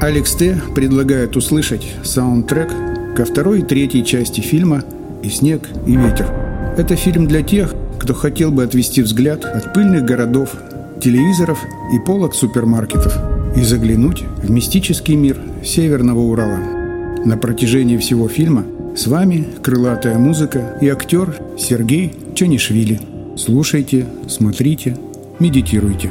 Алекс Т. предлагает услышать саундтрек ко второй и третьей части фильма «И снег, и ветер». Это фильм для тех, кто хотел бы отвести взгляд от пыльных городов, телевизоров и полок супермаркетов и заглянуть в мистический мир Северного Урала. На протяжении всего фильма с вами крылатая музыка и актер Сергей Чанишвили. Слушайте, смотрите, медитируйте.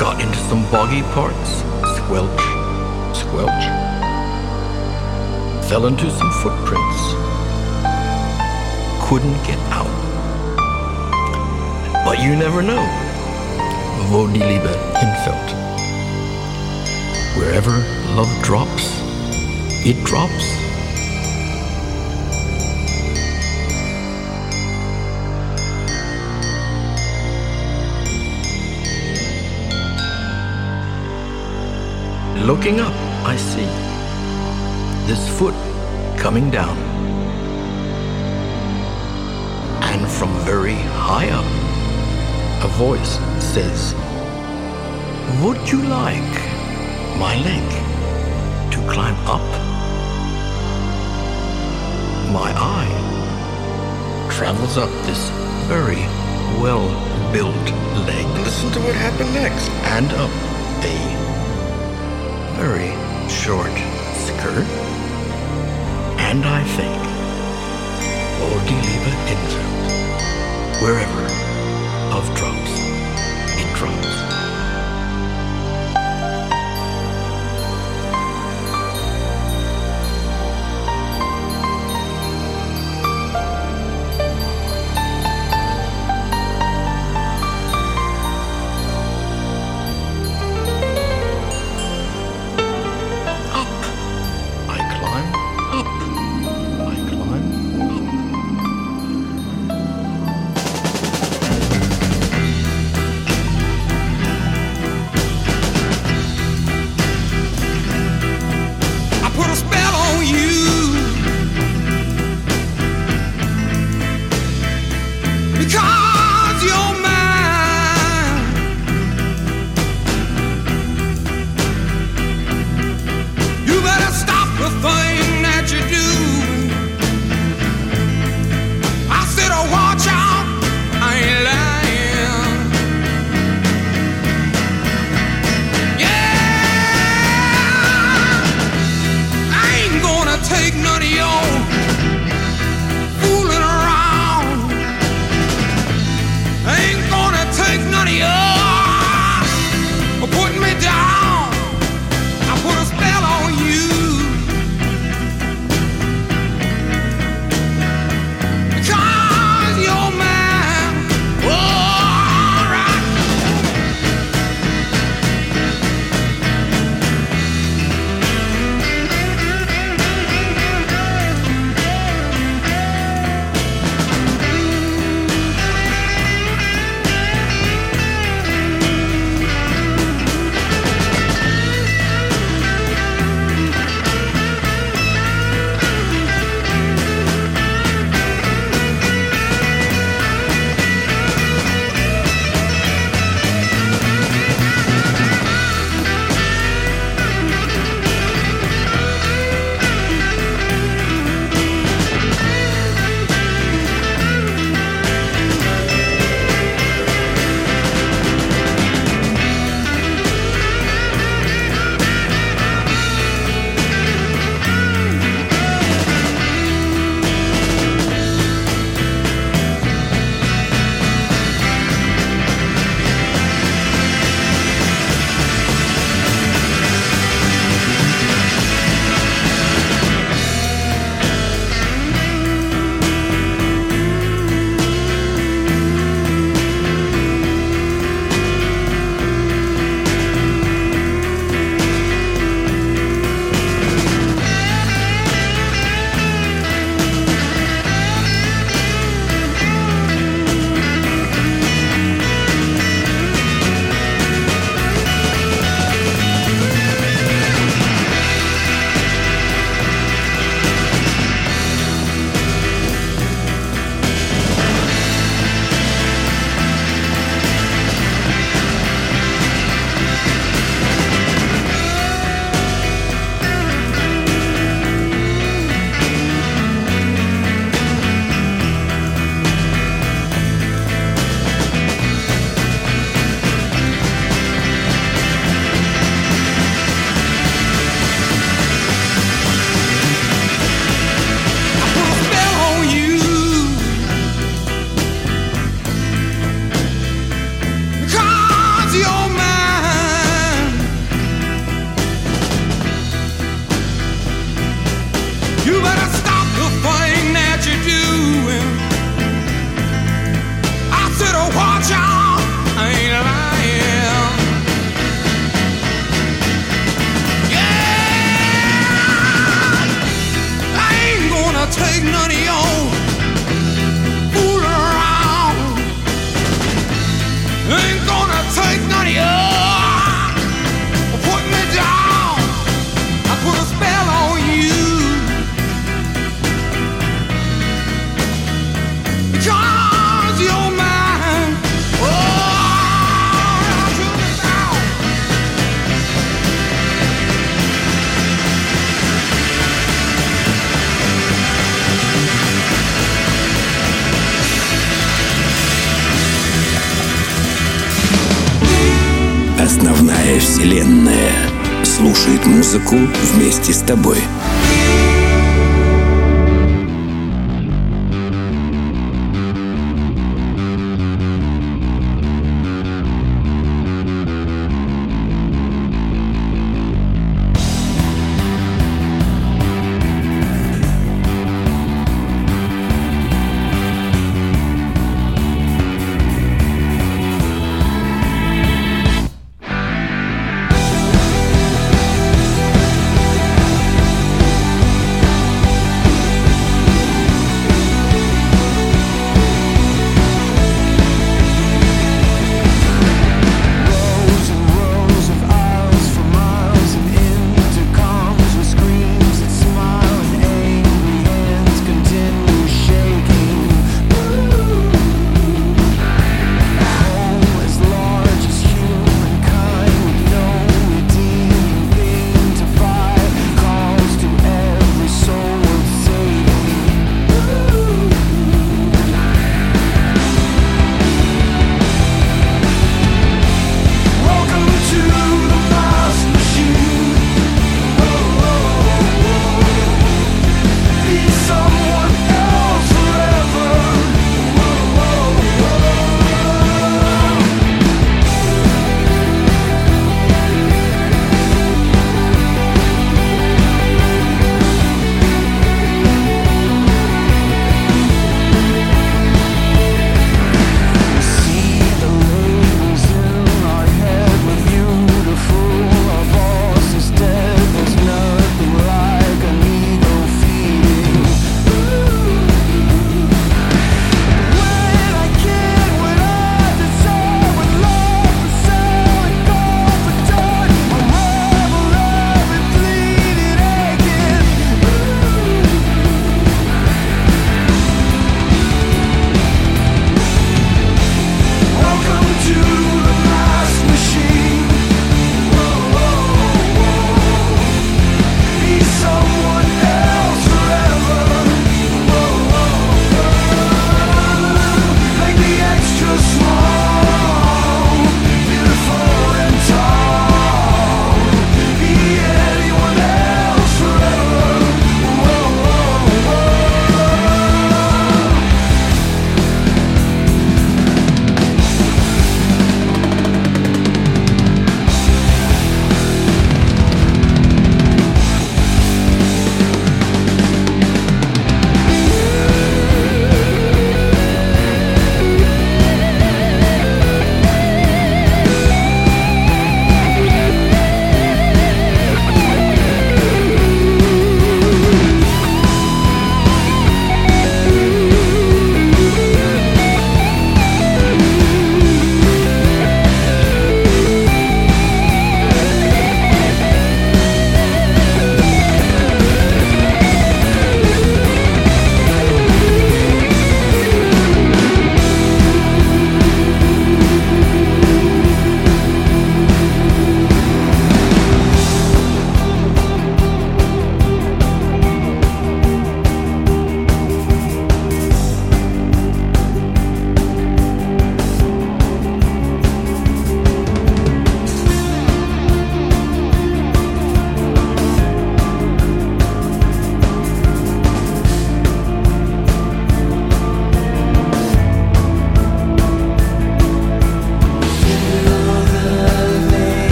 Got into some boggy parts, squelch, squelch. Fell into some footprints. Couldn't get out. But you never know. Wo die Liebe hinfällt. Wherever love drops, it drops. Looking up, I see this foot coming down. And from very high up, a voice says, Would you like my leg to climb up? My eye travels up this very well built leg. Listen to what happened next. And up a very short skirt. And I think, oh, die Liebe. Wherever of drops, it drops.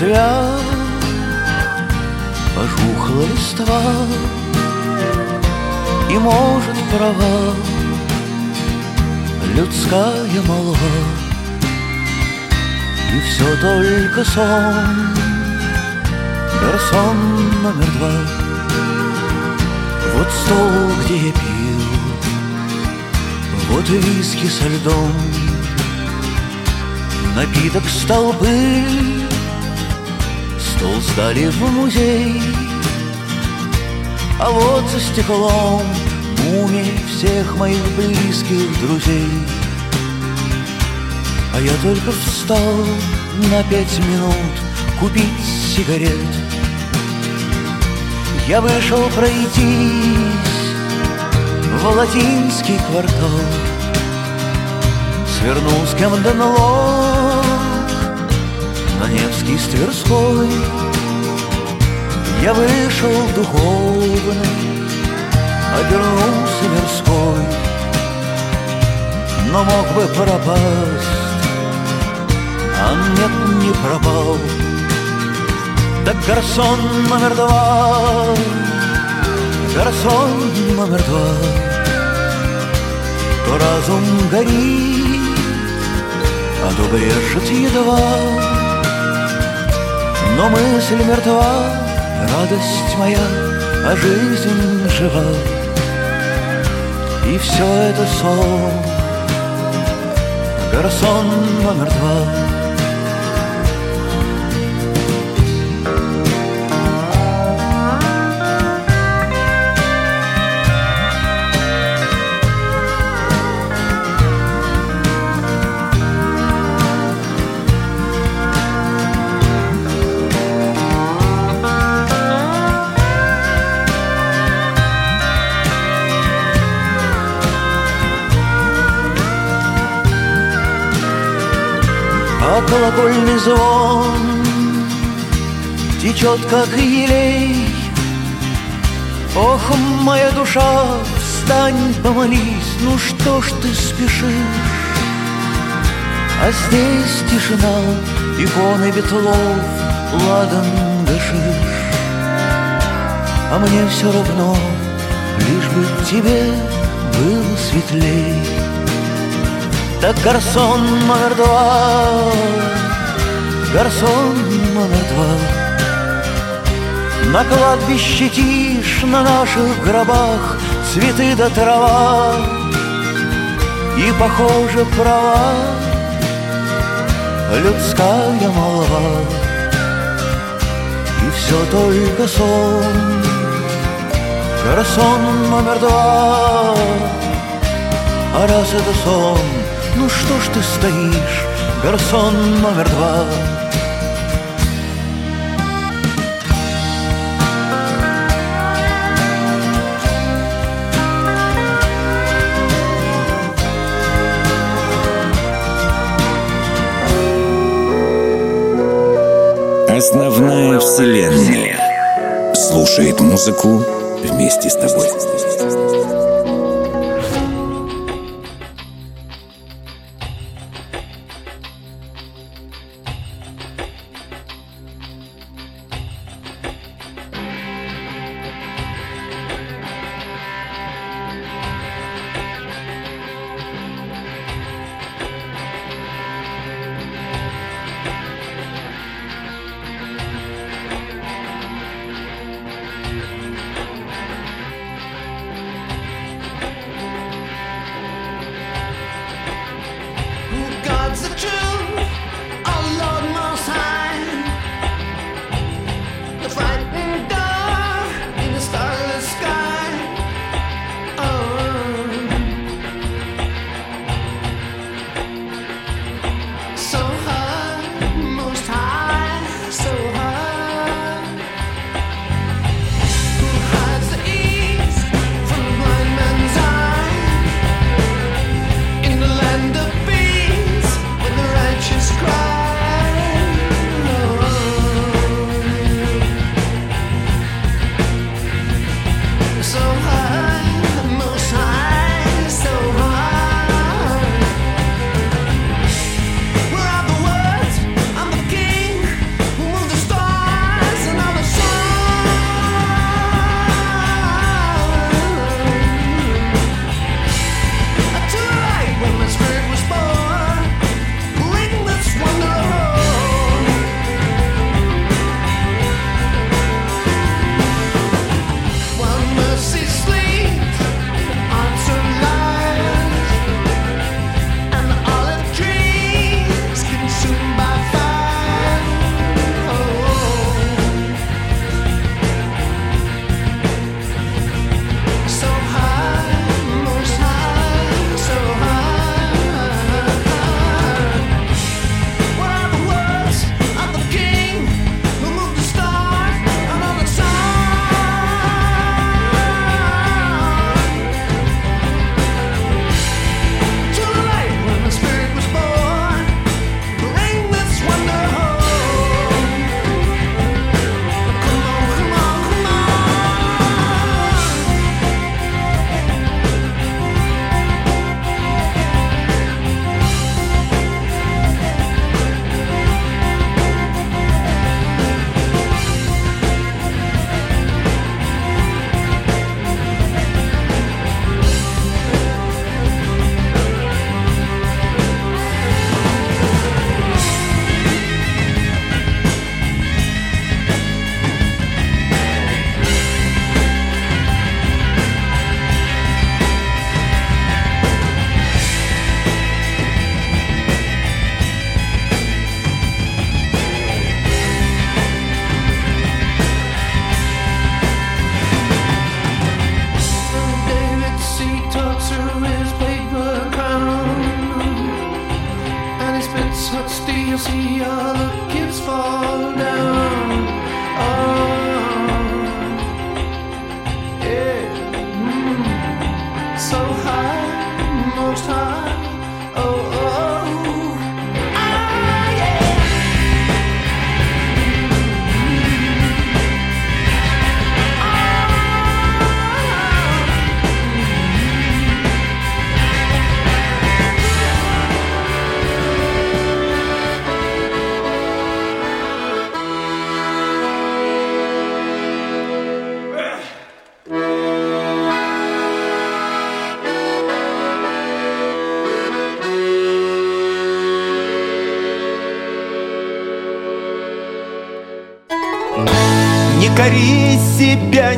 Ветвях Пожухла листва И может права. Людская молва И все только сон. Гарсон номер два. Вот стол, где я пил Вот виски со льдом. Напиток столбы Стол сдали в музей. А вот за стеклом Мумий всех моих близких друзей. А я только встал на пять минут Купить сигарет. Я вышел пройтись В латинский квартал. Свернул с налог С Тверской. Я вышел духовный Обернулся мирской Но мог бы пропасть А нет, не пропал. Так гарсон номер два Гарсон номер два. То разум горит а то брежет едва Но мысль мертва, радость моя, а жизнь жива. И все это сон, гарсон номер звон Течет, как елей. Ох, моя душа, встань, помолись. Ну что ж ты спешишь? А здесь тишина, иконы ветлов Ладан гашиш А мне все равно, лишь бы тебе было светлей. Так гарсон номер два, гарсон номер два. На кладбище тишь, на наших гробах Цветы да трава. И, похоже, права Людская молва. И все только сон. Гарсон номер два. А раз это сон ну что ж ты стоишь, гарсон номер два? Основная вселенная слушает музыку вместе с тобой.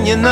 Не надо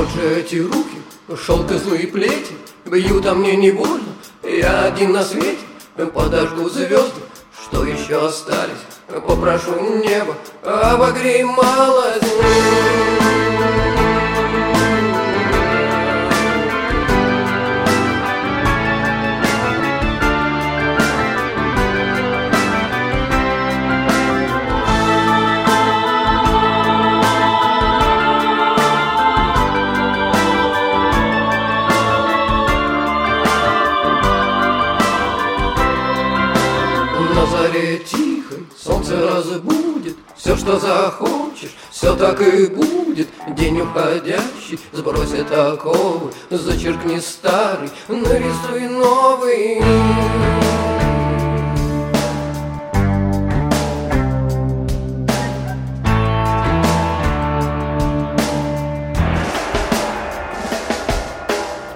Вот же эти руки, шелк и злые плети, Бьют, а мне не больно, я один на свете, Подожгу звезды, что еще остались, Попрошу небо, обогрей малость. Море тихой солнце разбудит. Все, что захочешь, все так и будет. День уходящий, сбросит оковы. Зачеркни старый, нарисуй новый.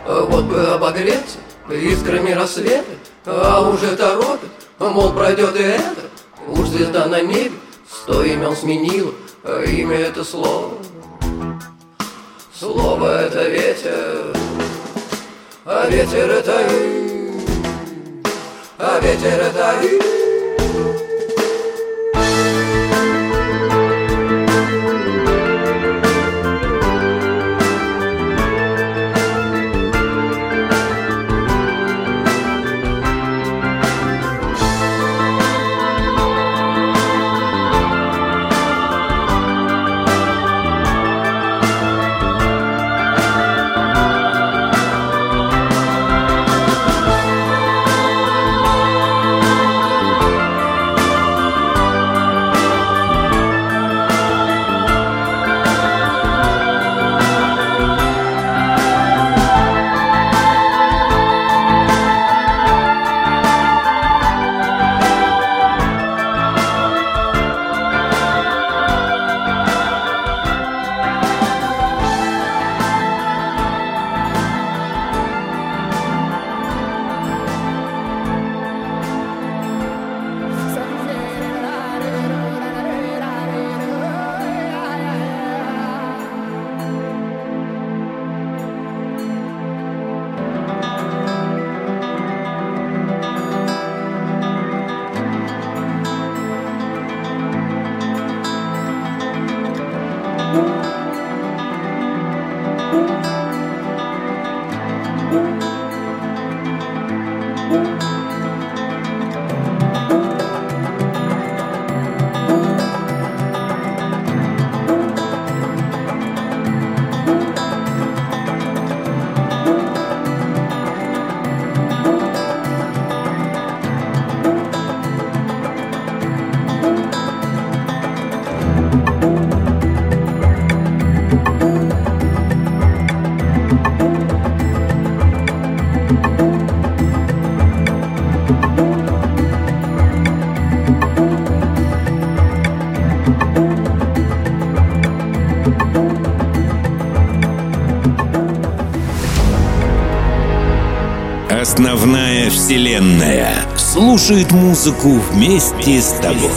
Вот бы обогреться искрами рассвета А уже торопит, мол, пройдет и это Уж звезда на небе сто имен сменила А имя это слово. Слово это ветер А ветер это и А ветер это и Основная вселенная слушает музыку вместе с тобой.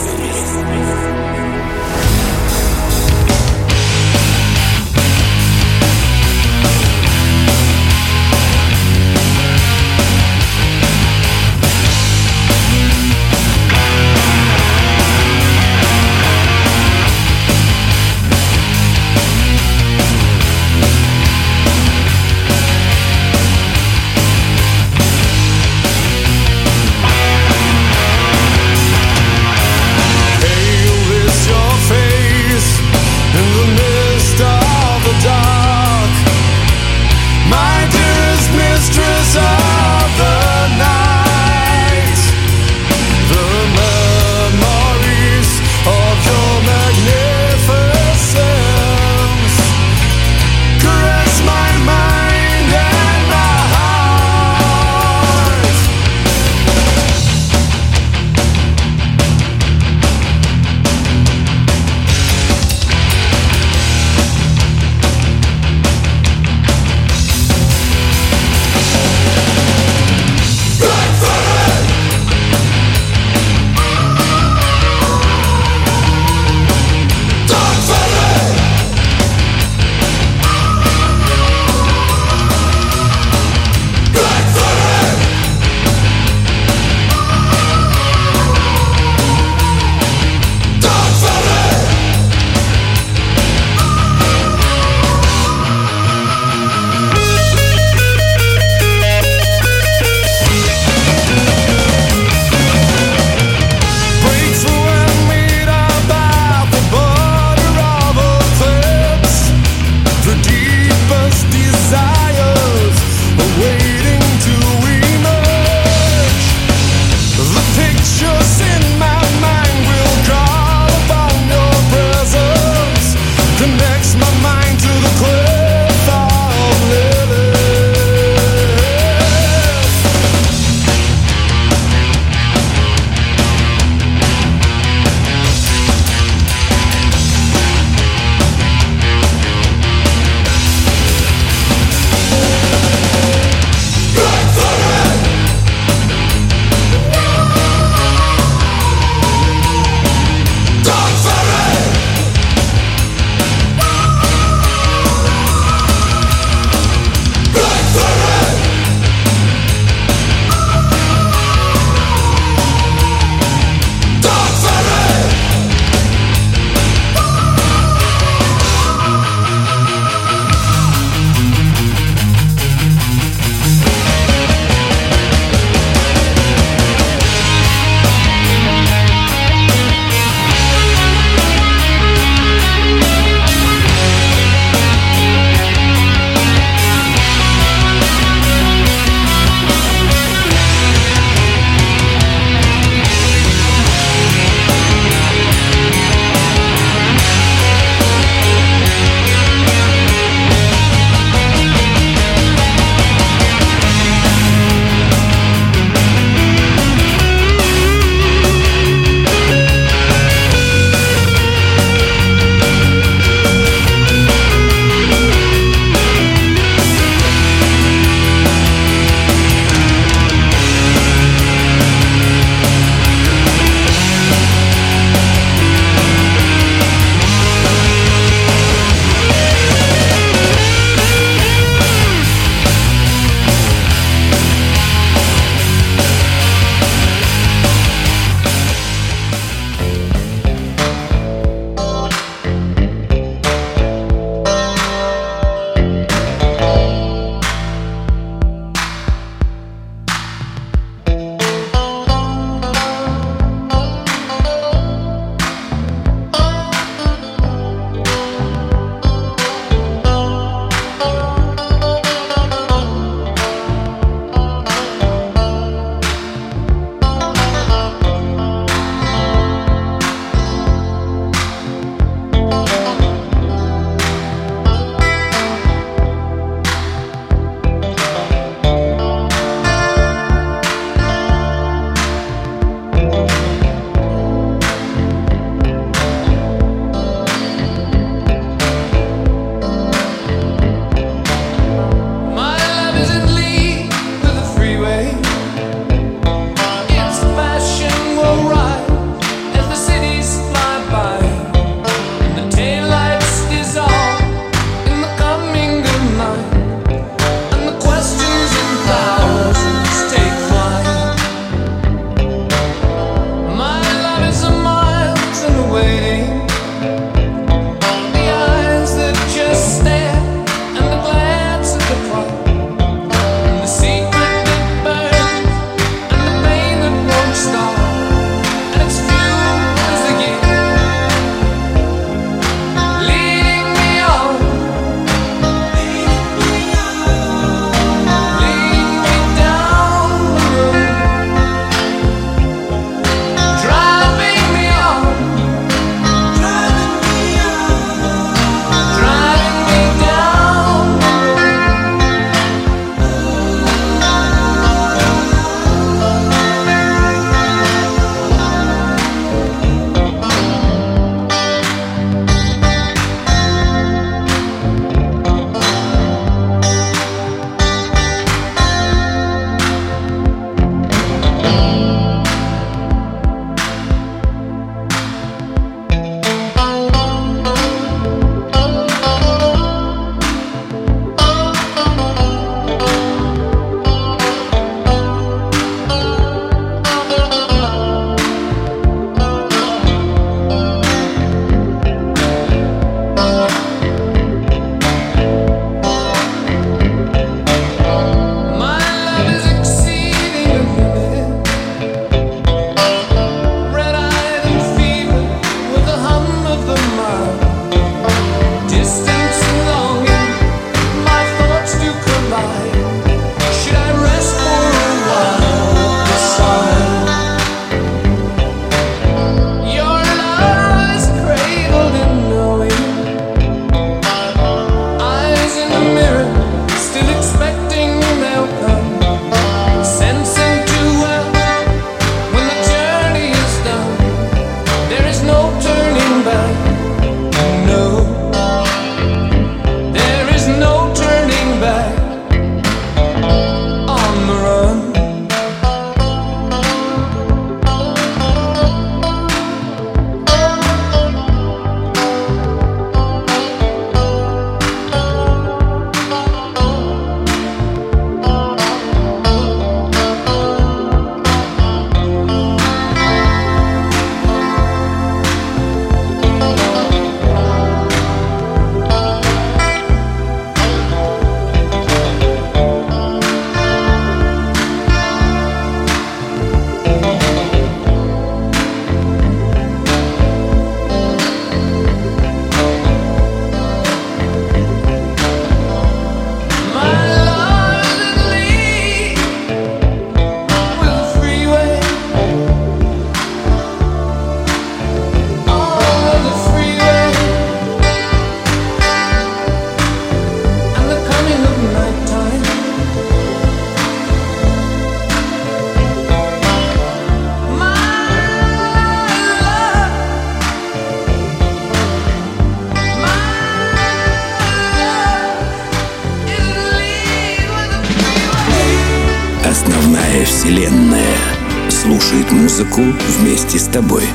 Тобой.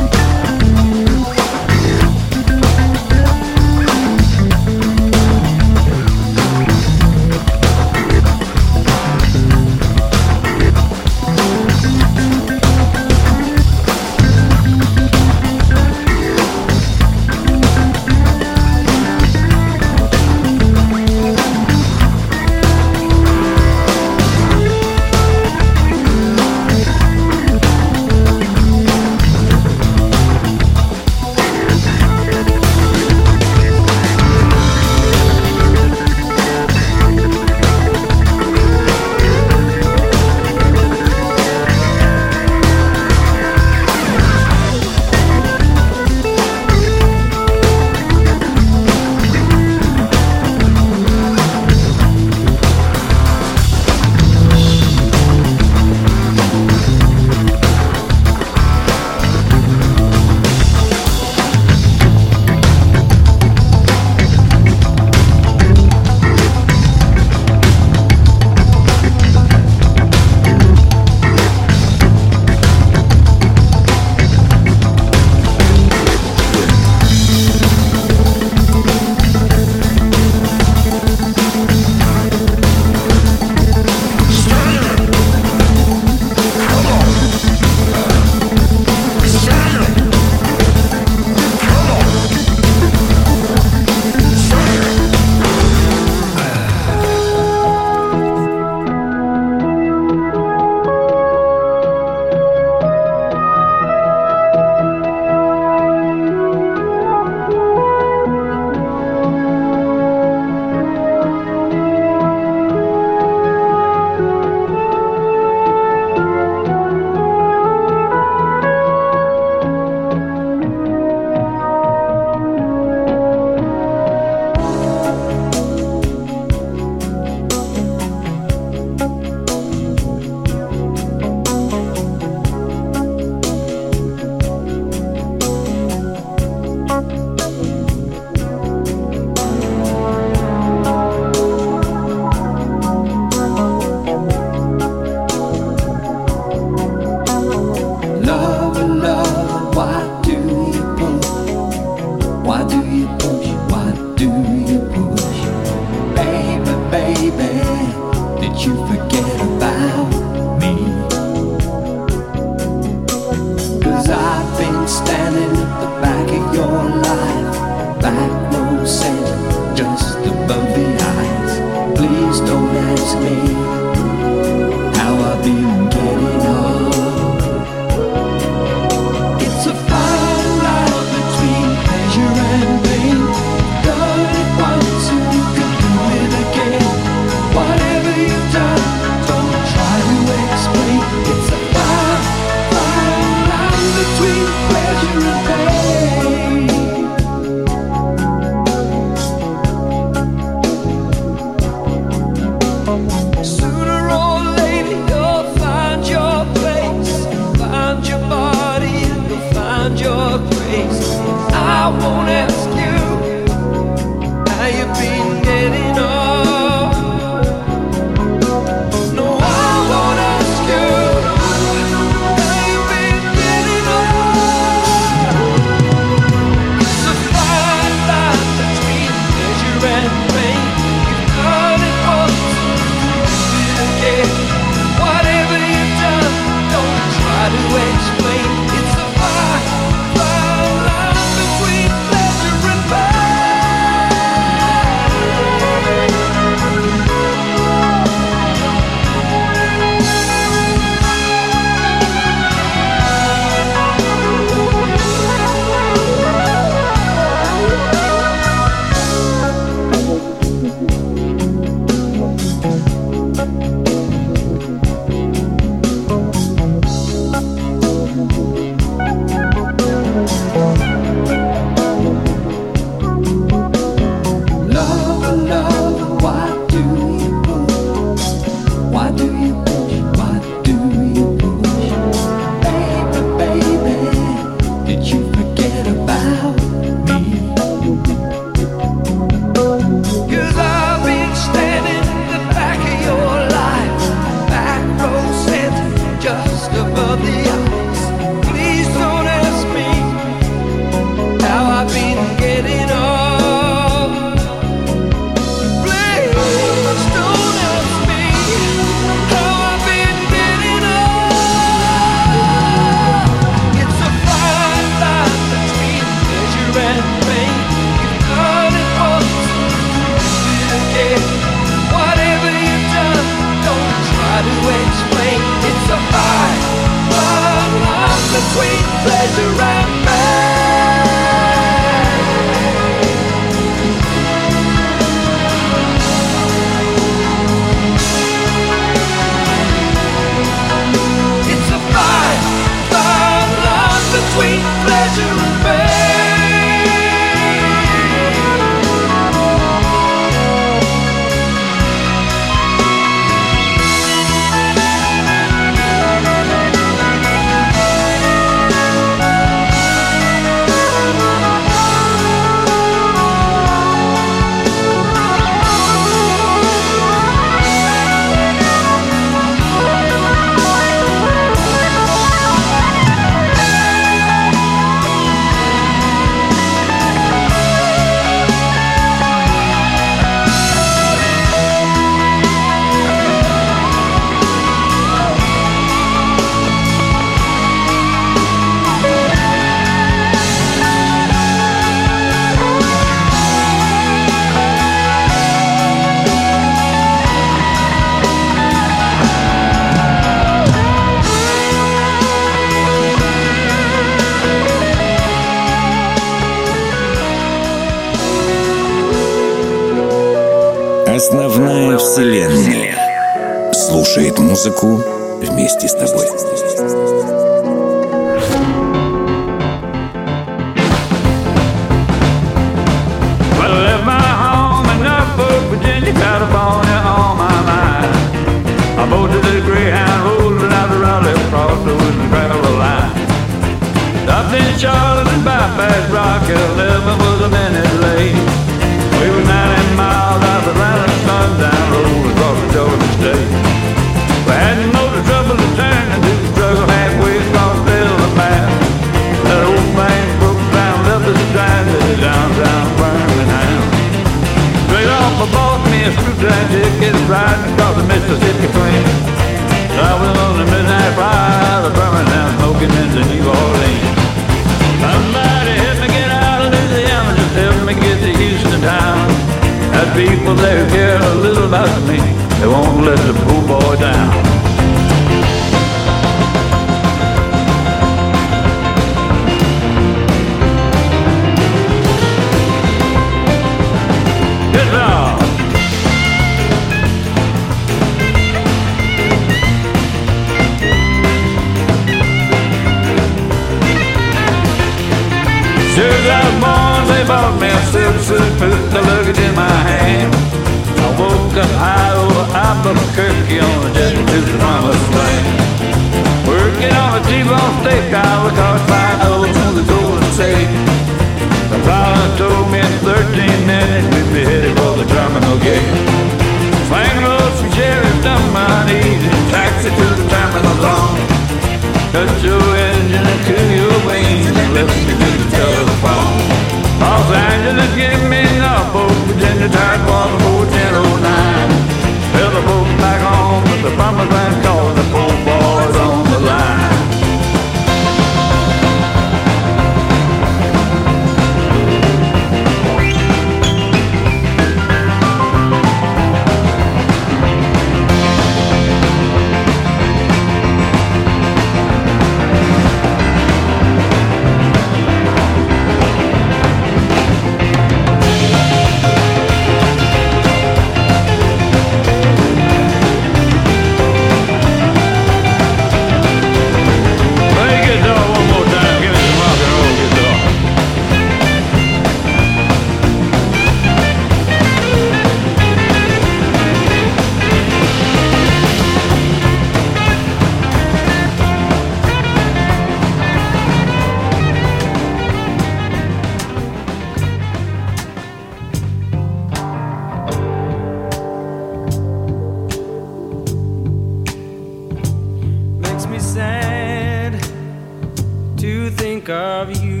Of you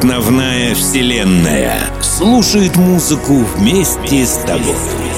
основная вселенная. Слушает музыку вместе с тобой.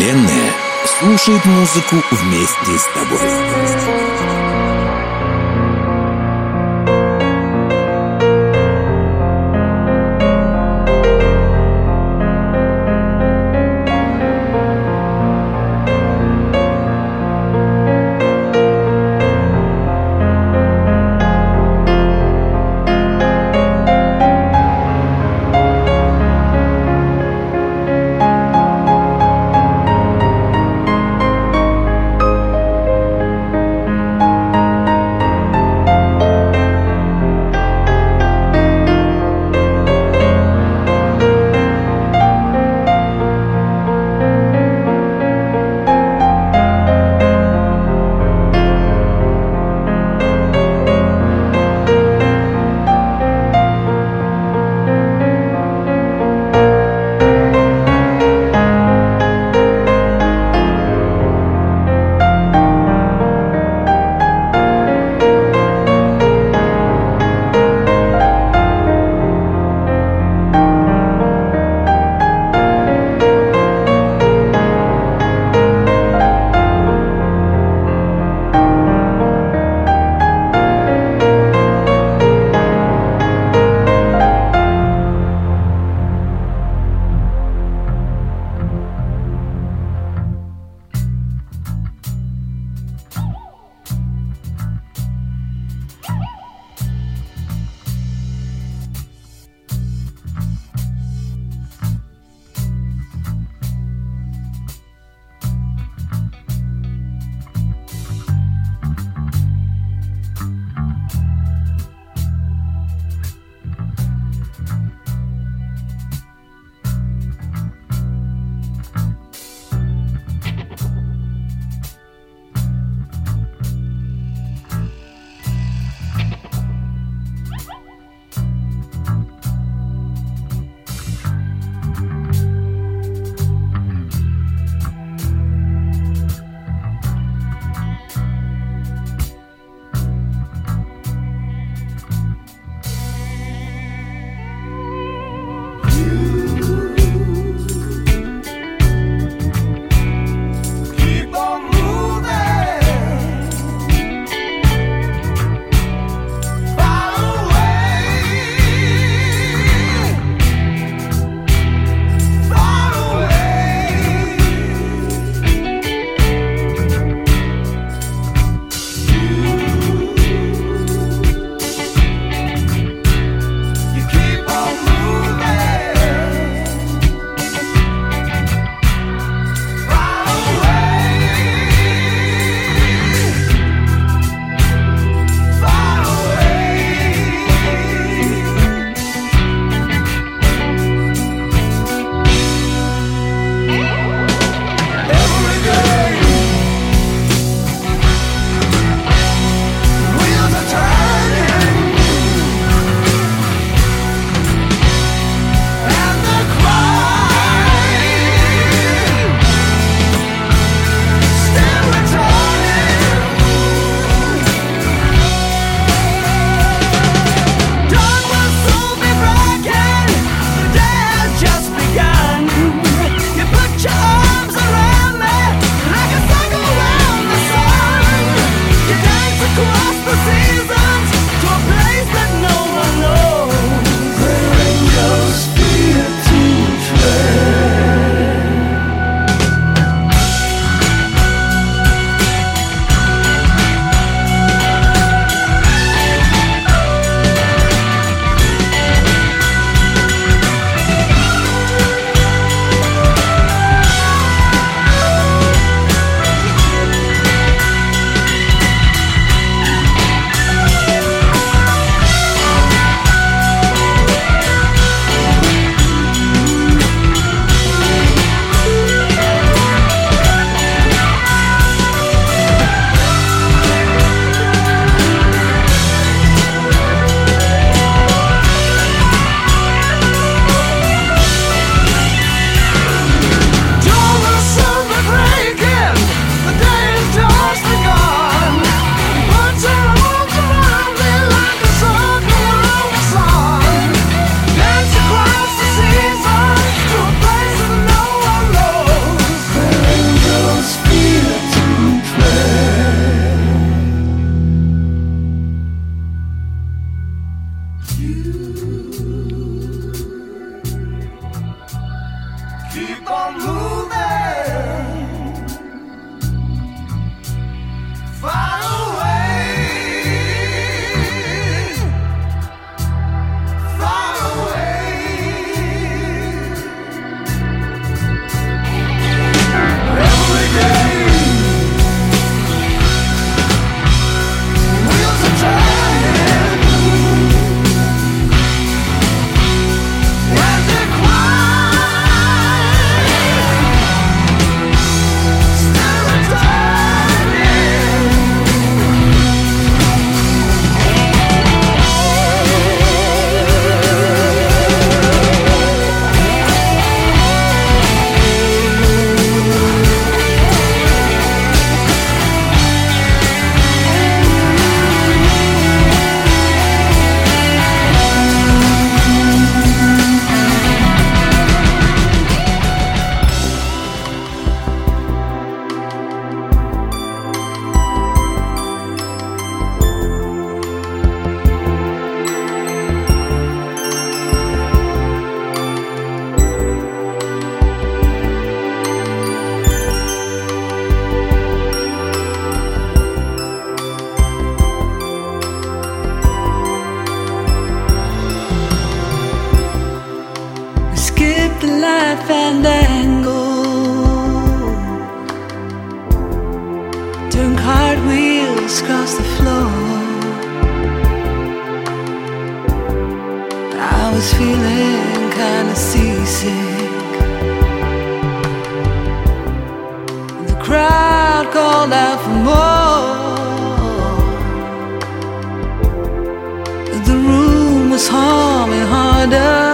Вселенная слушает музыку вместе с тобой. fandango. Turn cartwheels across the floor. I was feeling kinda seasick. The crowd called out for more. The room was humming harder.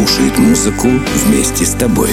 Слушает музыку вместе с тобой.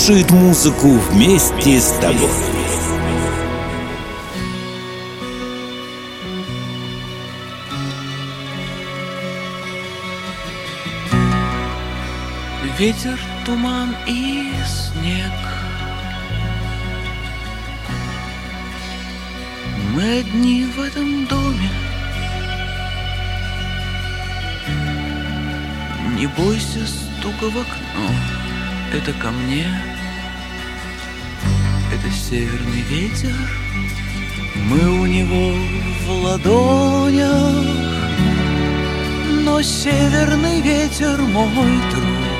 Слушает музыку вместе с тобой. Ветер, туман и снег. Мы одни в этом доме. Не бойся стука в окно. Это ко мне северный ветер Мы у него в ладонях Но северный ветер мой друг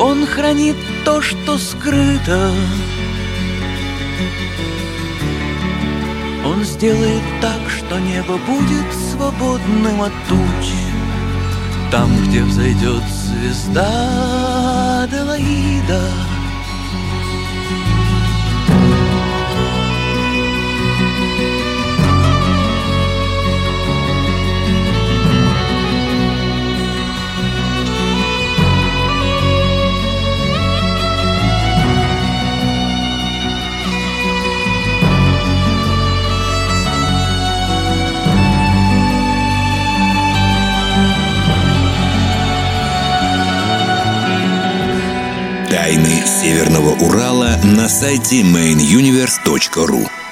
Он хранит то, что скрыто. Он сделает так, что небо будет свободным от туч. Там, где взойдет звезда Делаида. Тайны Северного Урала на сайте mainuniverse.ru